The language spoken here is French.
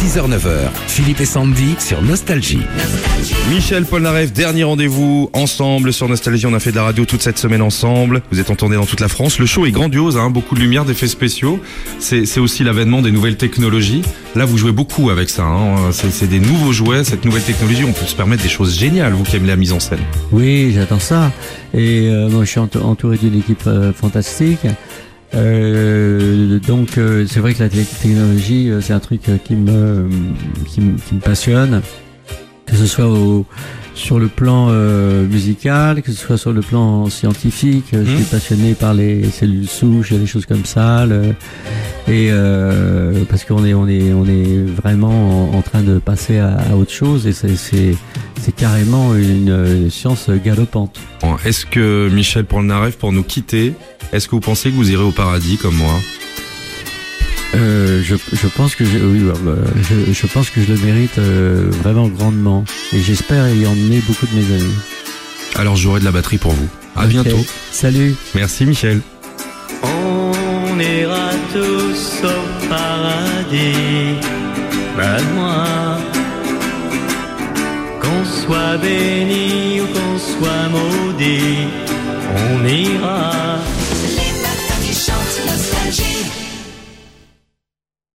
6h-9h, Philippe et Sandy sur Nostalgie. Michel Polnareff, dernier rendez-vous ensemble sur Nostalgie. On a fait de la radio toute cette semaine ensemble. Vous êtes en tournée dans toute la France. Le show est grandiose, hein, beaucoup de lumière, d'effets spéciaux. C'est aussi l'avènement des nouvelles technologies. Là, vous jouez beaucoup avec ça. Hein. C'est des nouveaux jouets, cette nouvelle technologie. On peut se permettre des choses géniales, vous qui aimez la mise en scène. Oui, j'attends ça. Et euh, moi, je suis ento- entouré d'une équipe euh, fantastique. Euh, donc, euh, c'est vrai que la te- technologie, euh, c'est un truc qui me, qui, me- qui me passionne. Que ce soit au, sur le plan euh, musical, que ce soit sur le plan scientifique. Je Mhm. suis passionné par les cellules souches, et des choses comme ça. le- et parce qu'on est, on est, on est vraiment en, en train de passer à, à autre chose. Et c'est, c'est, carrément une, euh, science galopante. Est-ce que Michel Polnareff, pour nous quitter, est-ce que vous pensez que vous irez au paradis comme moi? Euh, je, je pense que je, oui, bah, je, je pense que je le mérite euh, vraiment grandement. Et j'espère y emmener beaucoup de mes amis. Alors j'aurai de la batterie pour vous. À bientôt. Salut. Merci Michel. On ira tous au paradis, ben moi. Soit béni ou qu'on soit maudit, on ira.